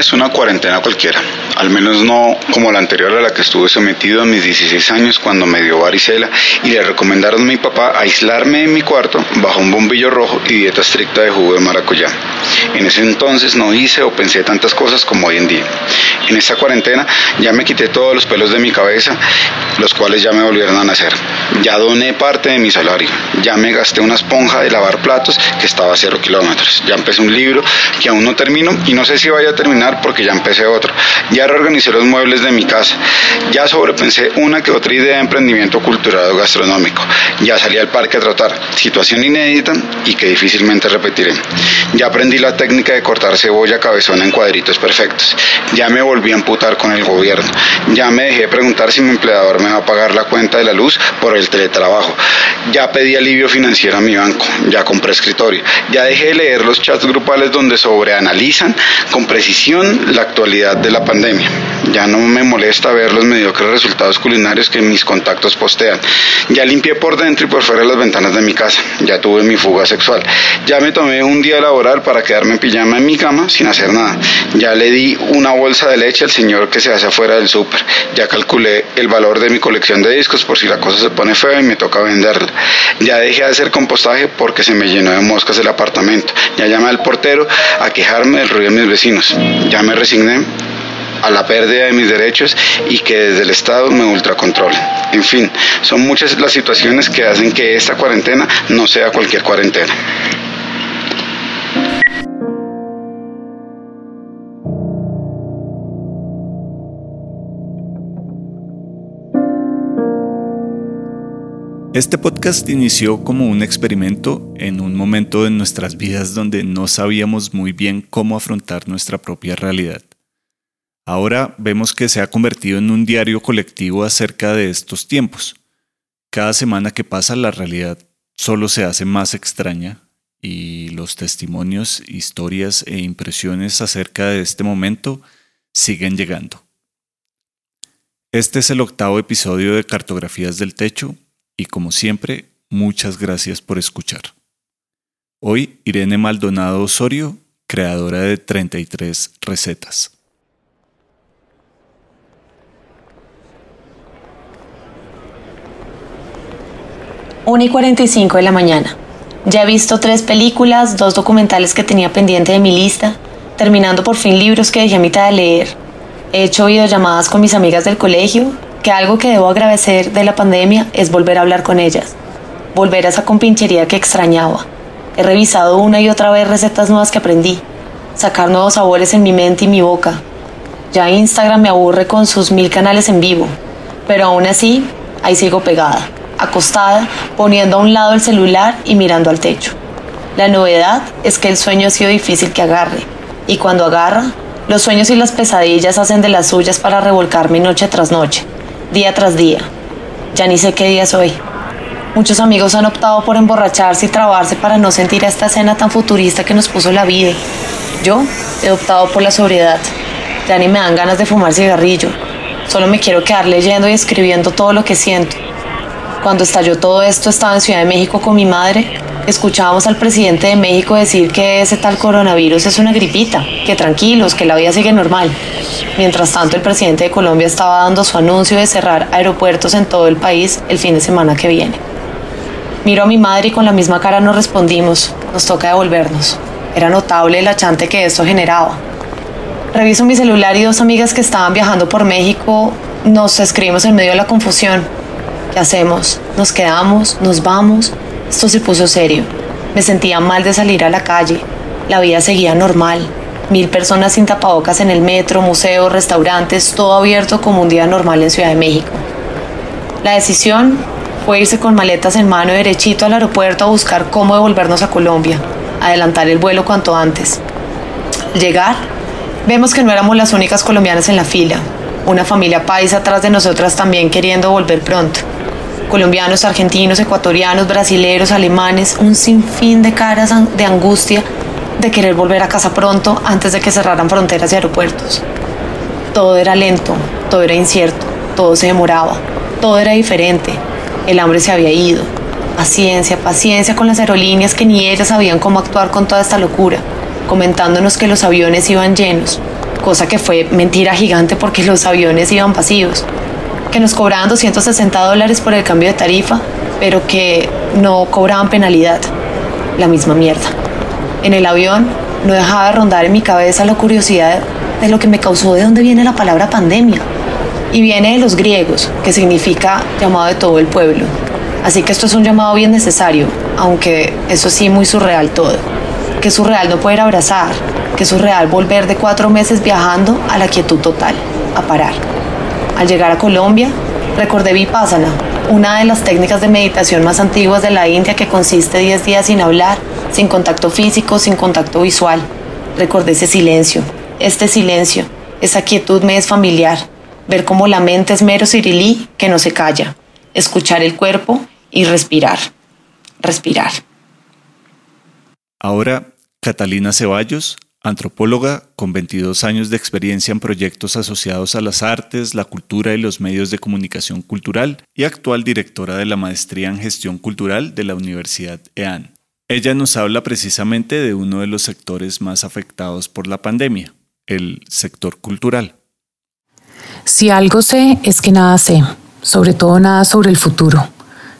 Es una cuarentena cualquiera, al menos no como la anterior a la que estuve sometido a mis 16 años cuando me dio varicela y le recomendaron a mi papá aislarme en mi cuarto bajo un bombillo rojo y dieta estricta de jugo de maracuyá. En ese entonces no hice o pensé tantas cosas como hoy en día. En esta cuarentena ya me quité todos los pelos de mi cabeza, los cuales ya me volvieron a nacer. Ya doné parte de mi salario, ya me gasté una esponja de lavar platos que estaba a cero kilómetros, ya empecé un libro que aún no termino y no sé si vaya a terminar porque ya empecé otro. Ya reorganicé los muebles de mi casa. Ya sobrepensé una que otra idea de emprendimiento cultural o gastronómico. Ya salí al parque a trotar. Situación inédita y que difícilmente repetiré. Ya aprendí la técnica de cortar cebolla cabezona en cuadritos perfectos. Ya me volví a amputar con el gobierno. Ya me dejé preguntar si mi empleador me va a pagar la cuenta de la luz por el teletrabajo. Ya pedí alivio financiero a mi banco. Ya compré escritorio. Ya dejé de leer los chats grupales donde sobreanalizan con precisión la actualidad de la pandemia. Ya no me molesta ver los mediocres resultados culinarios que mis contactos postean. Ya limpié por dentro y por fuera las ventanas de mi casa. Ya tuve mi fuga sexual. Ya me tomé un día laboral para quedarme en pijama en mi cama sin hacer nada. Ya le di una bolsa de leche al señor que se hace afuera del súper. Ya calculé el valor de mi colección de discos por si la cosa se pone fea y me toca venderla. Ya dejé de hacer compostaje porque se me llenó de moscas el apartamento. Ya llamé al portero a quejarme del ruido de mis vecinos. Ya me resigné a la pérdida de mis derechos y que desde el Estado me ultracontrole. En fin, son muchas las situaciones que hacen que esta cuarentena no sea cualquier cuarentena. Este podcast inició como un experimento en un momento de nuestras vidas donde no sabíamos muy bien cómo afrontar nuestra propia realidad. Ahora vemos que se ha convertido en un diario colectivo acerca de estos tiempos. Cada semana que pasa la realidad solo se hace más extraña y los testimonios, historias e impresiones acerca de este momento siguen llegando. Este es el octavo episodio de Cartografías del Techo y como siempre, muchas gracias por escuchar. Hoy Irene Maldonado Osorio, creadora de 33 recetas. 1 y 45 de la mañana. Ya he visto tres películas, dos documentales que tenía pendiente de mi lista, terminando por fin libros que dejé a mitad de leer. He hecho videollamadas con mis amigas del colegio, que algo que debo agradecer de la pandemia es volver a hablar con ellas, volver a esa compinchería que extrañaba. He revisado una y otra vez recetas nuevas que aprendí, sacar nuevos sabores en mi mente y mi boca. Ya Instagram me aburre con sus mil canales en vivo, pero aún así, ahí sigo pegada acostada, poniendo a un lado el celular y mirando al techo. La novedad es que el sueño ha sido difícil que agarre, y cuando agarra, los sueños y las pesadillas hacen de las suyas para revolcarme noche tras noche, día tras día. Ya ni sé qué día es hoy. Muchos amigos han optado por emborracharse y trabarse para no sentir esta escena tan futurista que nos puso la vida. Yo he optado por la sobriedad. Ya ni me dan ganas de fumar cigarrillo. Solo me quiero quedar leyendo y escribiendo todo lo que siento cuando estalló todo esto estaba en Ciudad de México con mi madre. Escuchábamos al presidente de México decir que ese tal coronavirus es una gripita, que tranquilos, que la vida sigue normal. Mientras tanto, el presidente de Colombia estaba dando su anuncio de cerrar aeropuertos en todo el país el fin de semana que viene. Miro a mi madre y con la misma cara nos respondimos, nos toca devolvernos. Era notable el achante que esto generaba. Reviso mi celular y dos amigas que estaban viajando por México nos escribimos en medio de la confusión. ¿Qué hacemos? ¿Nos quedamos? ¿Nos vamos? Esto se puso serio. Me sentía mal de salir a la calle. La vida seguía normal. Mil personas sin tapabocas en el metro, museos, restaurantes, todo abierto como un día normal en Ciudad de México. La decisión fue irse con maletas en mano derechito al aeropuerto a buscar cómo devolvernos a Colombia, adelantar el vuelo cuanto antes. llegar, vemos que no éramos las únicas colombianas en la fila, una familia paisa atrás de nosotras también queriendo volver pronto colombianos, argentinos, ecuatorianos, brasileros, alemanes, un sinfín de caras de angustia de querer volver a casa pronto antes de que cerraran fronteras y aeropuertos. Todo era lento, todo era incierto, todo se demoraba, todo era diferente. El hambre se había ido. Paciencia, paciencia con las aerolíneas que ni ellas sabían cómo actuar con toda esta locura, comentándonos que los aviones iban llenos, cosa que fue mentira gigante porque los aviones iban vacíos, que nos cobraban 260 dólares por el cambio de tarifa, pero que no cobraban penalidad, la misma mierda. En el avión no dejaba de rondar en mi cabeza la curiosidad de lo que me causó de dónde viene la palabra pandemia. Y viene de los griegos, que significa llamado de todo el pueblo. Así que esto es un llamado bien necesario, aunque eso sí muy surreal todo. Que surreal no poder abrazar, que surreal volver de cuatro meses viajando a la quietud total, a parar. Al llegar a Colombia, recordé Vipassana, una de las técnicas de meditación más antiguas de la India que consiste 10 días sin hablar, sin contacto físico, sin contacto visual. Recordé ese silencio, este silencio, esa quietud me es familiar. Ver cómo la mente es mero cirilí que no se calla. Escuchar el cuerpo y respirar. Respirar. Ahora, Catalina Ceballos, antropóloga con 22 años de experiencia en proyectos asociados a las artes, la cultura y los medios de comunicación cultural y actual directora de la maestría en gestión cultural de la Universidad EAN. Ella nos habla precisamente de uno de los sectores más afectados por la pandemia, el sector cultural. Si algo sé es que nada sé, sobre todo nada sobre el futuro.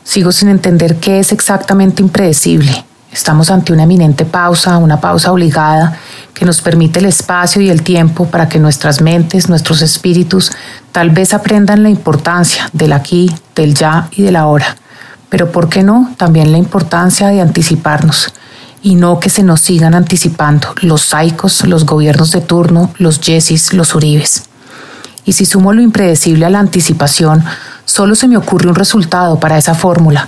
Sigo sin entender qué es exactamente impredecible. Estamos ante una eminente pausa, una pausa obligada que nos permite el espacio y el tiempo para que nuestras mentes, nuestros espíritus, tal vez aprendan la importancia del aquí, del ya y del ahora pero ¿por qué no? También la importancia de anticiparnos y no que se nos sigan anticipando los saicos, los gobiernos de turno, los yesis, los uribes. Y si sumo lo impredecible a la anticipación, solo se me ocurre un resultado para esa fórmula.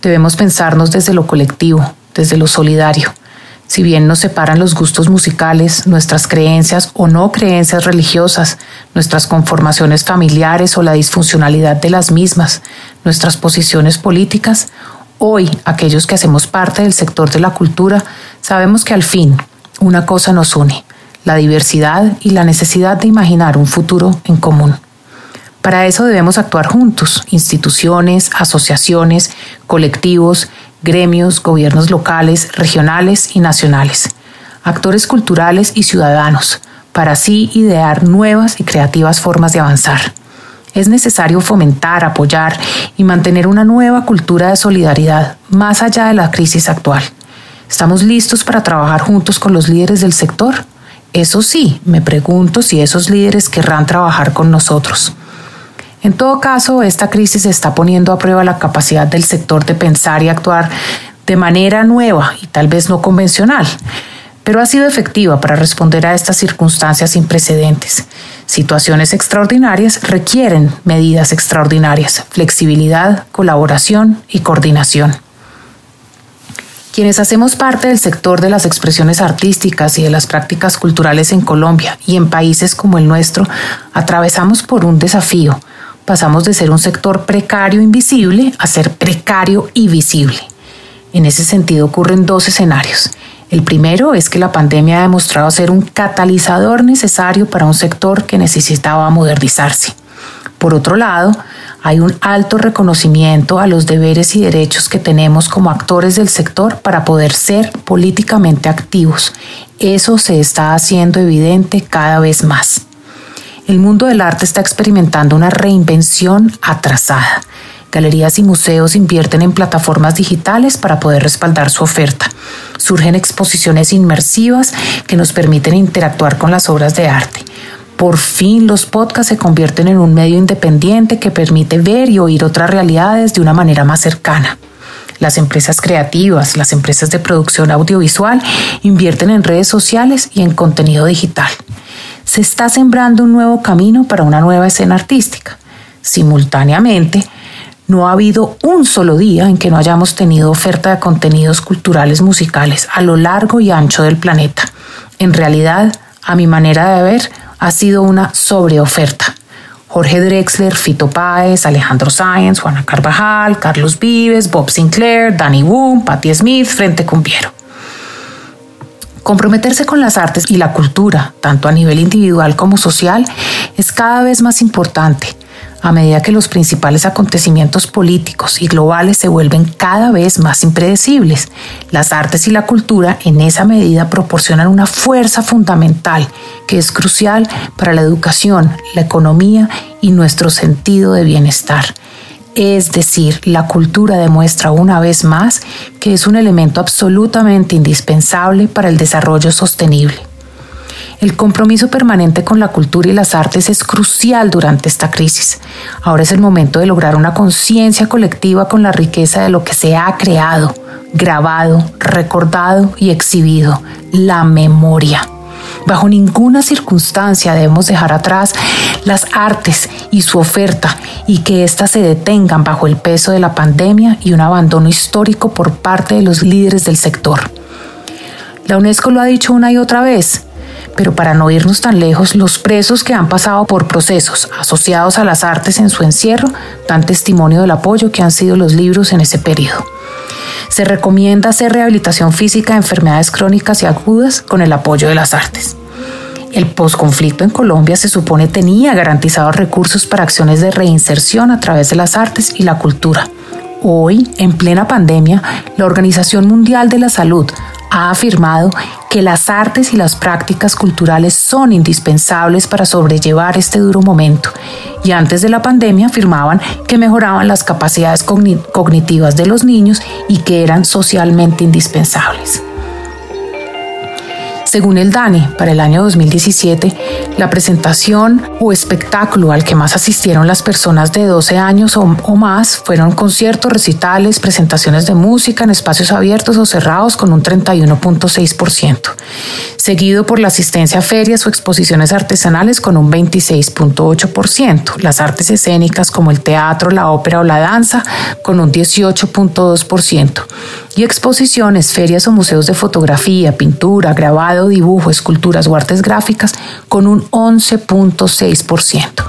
Debemos pensarnos desde lo colectivo, desde lo solidario, si bien nos separan los gustos musicales, nuestras creencias o no creencias religiosas, nuestras conformaciones familiares o la disfuncionalidad de las mismas, nuestras posiciones políticas, hoy aquellos que hacemos parte del sector de la cultura sabemos que al fin una cosa nos une, la diversidad y la necesidad de imaginar un futuro en común. Para eso debemos actuar juntos, instituciones, asociaciones, colectivos, gremios, gobiernos locales, regionales y nacionales, actores culturales y ciudadanos, para así idear nuevas y creativas formas de avanzar. Es necesario fomentar, apoyar y mantener una nueva cultura de solidaridad más allá de la crisis actual. ¿Estamos listos para trabajar juntos con los líderes del sector? Eso sí, me pregunto si esos líderes querrán trabajar con nosotros. En todo caso, esta crisis está poniendo a prueba la capacidad del sector de pensar y actuar de manera nueva y tal vez no convencional, pero ha sido efectiva para responder a estas circunstancias sin precedentes. Situaciones extraordinarias requieren medidas extraordinarias, flexibilidad, colaboración y coordinación. Quienes hacemos parte del sector de las expresiones artísticas y de las prácticas culturales en Colombia y en países como el nuestro, atravesamos por un desafío pasamos de ser un sector precario invisible a ser precario y visible. En ese sentido ocurren dos escenarios. El primero es que la pandemia ha demostrado ser un catalizador necesario para un sector que necesitaba modernizarse. Por otro lado, hay un alto reconocimiento a los deberes y derechos que tenemos como actores del sector para poder ser políticamente activos. Eso se está haciendo evidente cada vez más el mundo del arte está experimentando una reinvención atrasada. Galerías y museos invierten en plataformas digitales para poder respaldar su oferta. Surgen exposiciones inmersivas que nos permiten interactuar con las obras de arte. Por fin los podcasts se convierten en un medio independiente que permite ver y oír otras realidades de una manera más cercana. Las empresas creativas, las empresas de producción audiovisual invierten en redes sociales y en contenido digital se está sembrando un nuevo camino para una nueva escena artística. Simultáneamente, no ha habido un solo día en que no hayamos tenido oferta de contenidos culturales musicales a lo largo y ancho del planeta. En realidad, a mi manera de ver, ha sido una sobreoferta. Jorge Drexler, Fito Páez, Alejandro Sáenz, Juana Carvajal, Carlos Vives, Bob Sinclair, Danny Boom, Patti Smith, Frente Cumbiero. Comprometerse con las artes y la cultura, tanto a nivel individual como social, es cada vez más importante. a medida que los principales acontecimientos políticos y globales se vuelven cada vez más impredecibles. Las artes y la cultura en esa medida proporcionan una fuerza fundamental que es crucial para la educación, la economía y nuestro sentido de bienestar. Es decir, la cultura demuestra una vez más que es un elemento absolutamente indispensable para el desarrollo sostenible. El compromiso permanente con la cultura y las artes es crucial durante esta crisis. Ahora es el momento de lograr una conciencia colectiva con la riqueza de lo que se ha creado, grabado, recordado y exhibido, la memoria. Bajo ninguna circunstancia debemos dejar atrás las artes y su oferta y que éstas se detengan bajo el peso de la pandemia y un abandono histórico por parte de los líderes del sector. La UNESCO lo ha dicho una y otra vez, pero para no irnos tan lejos, los presos que han pasado por procesos asociados a las artes en su encierro dan testimonio del apoyo que han sido los libros en ese periodo. Se recomienda hacer rehabilitación física de enfermedades crónicas y agudas con el apoyo de las artes. El posconflicto en Colombia se supone tenía garantizados recursos para acciones de reinserción a través de las artes y la cultura. Hoy, en plena pandemia, la Organización Mundial de la Salud ha afirmado que las artes y las prácticas culturales son indispensables para sobrellevar este duro momento y antes de la pandemia afirmaban que mejoraban las capacidades cognitivas de los niños y que eran socialmente indispensables. Según el DANE, para el año 2017, la presentación o espectáculo al que más asistieron las personas de 12 años o, más fueron conciertos, recitales, presentaciones de música en espacios abiertos o cerrados con un 31.6%, seguido por la asistencia a ferias o exposiciones artesanales con un 26.8%, las artes escénicas como el teatro, la ópera o la danza con un 18.2%, y exposiciones, ferias o museos de fotografía, pintura, grabado, dibujo, esculturas o artes gráficas con un 11.6%.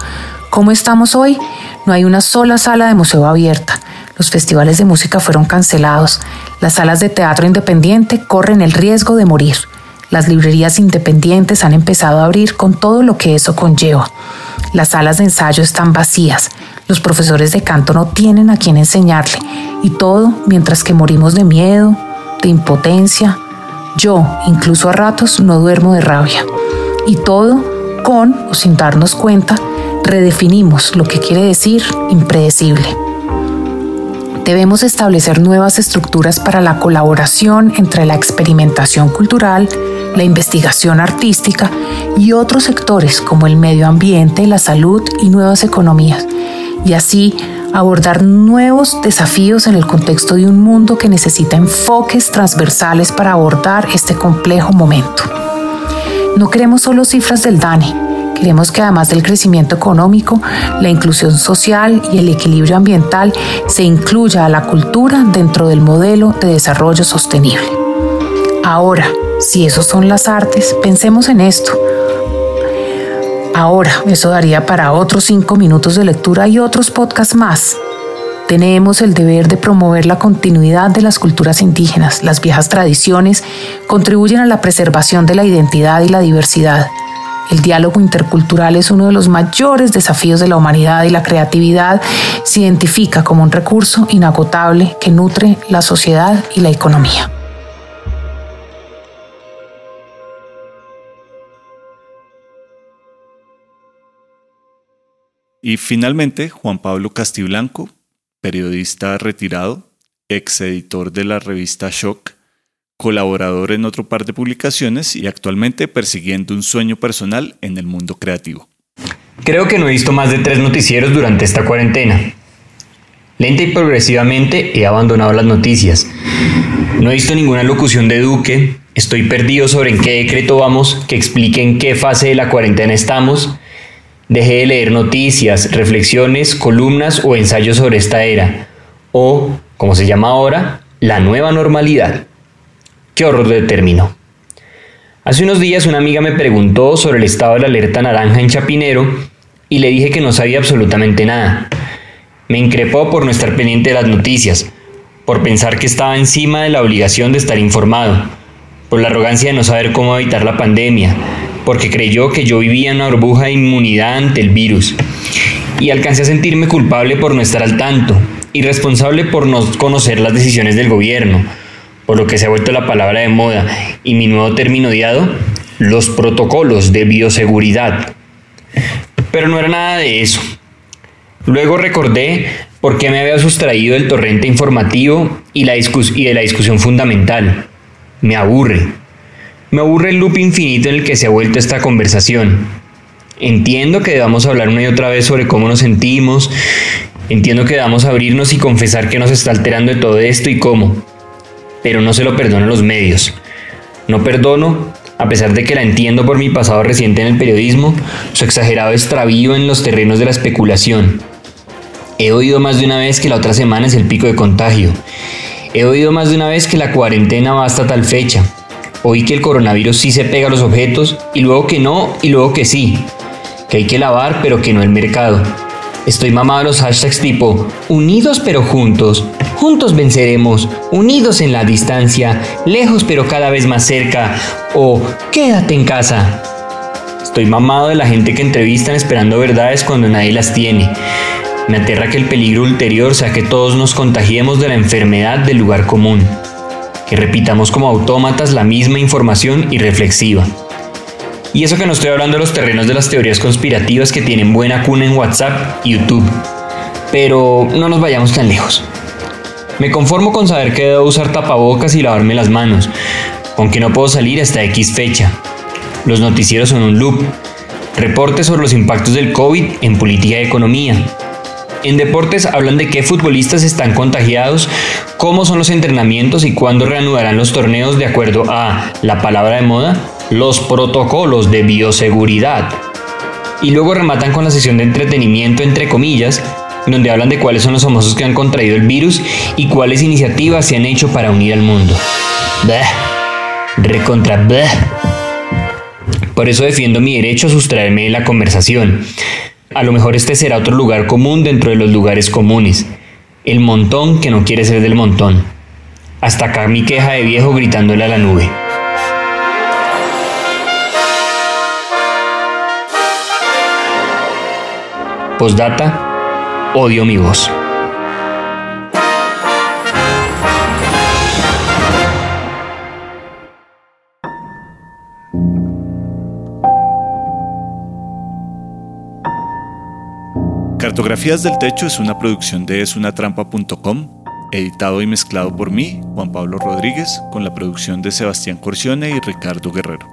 ¿Cómo estamos hoy? No hay una sola sala de museo abierta. Los festivales de música fueron cancelados. Las salas de teatro independiente corren el riesgo de morir. Las librerías independientes han empezado a abrir con todo lo que eso conlleva. Las salas de ensayo están vacías. Los profesores de canto no tienen a quién enseñarle. Y todo mientras que morimos de miedo, de impotencia. Yo, incluso a ratos, no duermo de rabia. Y todo con o sin darnos cuenta, redefinimos lo que quiere decir impredecible. Debemos establecer nuevas estructuras para la colaboración entre la experimentación cultural, la investigación artística y otros sectores como el medio ambiente, la salud y nuevas economías y así abordar nuevos desafíos en el contexto de un mundo que necesita enfoques transversales para abordar este complejo momento. No queremos solo cifras del DANE, queremos que además del crecimiento económico, la inclusión social y el equilibrio ambiental se incluya a la cultura dentro del modelo de desarrollo sostenible. Ahora, si esos son las artes, pensemos en esto Ahora, eso daría para otros cinco minutos de lectura y otros podcasts más. Tenemos el deber de promover la continuidad de las culturas indígenas. Las viejas tradiciones contribuyen a la preservación de la identidad y la diversidad. El diálogo intercultural es uno de los mayores desafíos de la humanidad y la creatividad se identifica como un recurso inagotable que nutre la sociedad y la economía. Y finalmente, Juan Pablo Castiblanco, periodista retirado, ex editor de la revista Shock, colaborador en otro par de publicaciones y actualmente persiguiendo un sueño personal en el mundo creativo. Creo que no he visto más de tres noticieros durante esta cuarentena. Lenta y progresivamente he abandonado las noticias. No he visto ninguna locución de Duque, estoy perdido sobre en qué decreto vamos que explique en qué fase de la cuarentena estamos Dejé de leer noticias, reflexiones, columnas o ensayos sobre esta era, o, como se llama ahora, la nueva normalidad. Qué horror de término. Hace unos días una amiga me preguntó sobre el estado de la alerta naranja en Chapinero y le dije que no sabía absolutamente nada. Me increpó por no estar pendiente de las noticias, por pensar que estaba encima de la obligación de estar informado, por la arrogancia de no saber cómo evitar la pandemia, porque creyó que yo vivía en una burbuja de inmunidad ante el virus. y alcancé a sentirme culpable por no estar al tanto y responsable por no conocer las decisiones del gobierno, por lo que se ha vuelto la palabra de moda y mi nuevo término odiado, los protocolos de bioseguridad. Pero no era nada de eso. Luego recordé por qué me había sustraído del torrente informativo y, y de la discusión fundamental. Me aburre. Me aburre el loop infinito en el que se ha vuelto esta conversación. Entiendo que debamos hablar una y otra vez sobre cómo nos sentimos, entiendo que debamos abrirnos y confesar que nos está alterando de todo esto y cómo, pero no se lo perdono a los medios. No perdono, a pesar de que la entiendo por mi pasado reciente en el periodismo, su exagerado extravío en los terrenos de la especulación. He oído más de una vez que la otra semana es el pico de contagio. He oído más de una vez que la cuarentena va hasta tal fecha. Oí que el coronavirus sí se pega a los objetos y luego que no y luego que sí que hay que lavar pero que no el mercado. Estoy mamado de los hashtags tipo unidos pero juntos, juntos venceremos, unidos en la distancia, lejos pero cada vez más cerca o quédate en casa. Estoy mamado de la gente que entrevistan esperando verdades cuando nadie las tiene. Me aterra que el peligro ulterior sea que todos nos contagiemos de la enfermedad del lugar común, que repitamos como autómatas la misma información irreflexiva. Y eso que no estoy hablando de los terrenos de las teorías conspirativas que tienen buena cuna en WhatsApp y YouTube. Pero no nos vayamos tan lejos. Me conformo con saber que debo usar tapabocas y lavarme las manos, aunque no puedo salir hasta X fecha. Los noticieros son un loop. Reportes sobre los impactos del COVID en política y economía. En deportes hablan de qué futbolistas están contagiados, cómo son los entrenamientos y cuándo reanudarán los torneos de acuerdo a la palabra de moda los protocolos de bioseguridad. Y luego rematan con la sesión de entretenimiento, entre comillas, donde hablan de cuáles son los famosos que han contraído el virus y cuáles iniciativas se han hecho para unir al mundo. Recontra Por eso defiendo mi derecho a sustraerme de la conversación. A lo mejor este será otro lugar común dentro de los lugares comunes. El montón que no quiere ser del montón. Hasta acá mi queja de viejo gritándole a la nube. Postdata, odio mi voz. Cartografías del Techo es una producción de esunatrampa.com, editado y mezclado por mí, Juan Pablo Rodríguez, con la producción de Sebastián Corcione y Ricardo Guerrero.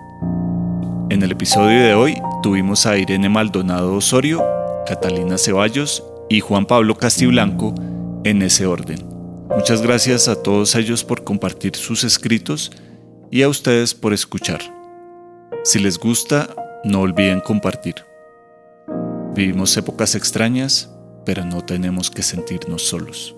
En el episodio de hoy tuvimos a Irene Maldonado Osorio Catalina Ceballos y Juan Pablo Castiblanco en ese orden. Muchas gracias a todos ellos por compartir sus escritos y a ustedes por escuchar. Si les gusta, no olviden compartir. Vivimos épocas extrañas, pero no tenemos que sentirnos solos.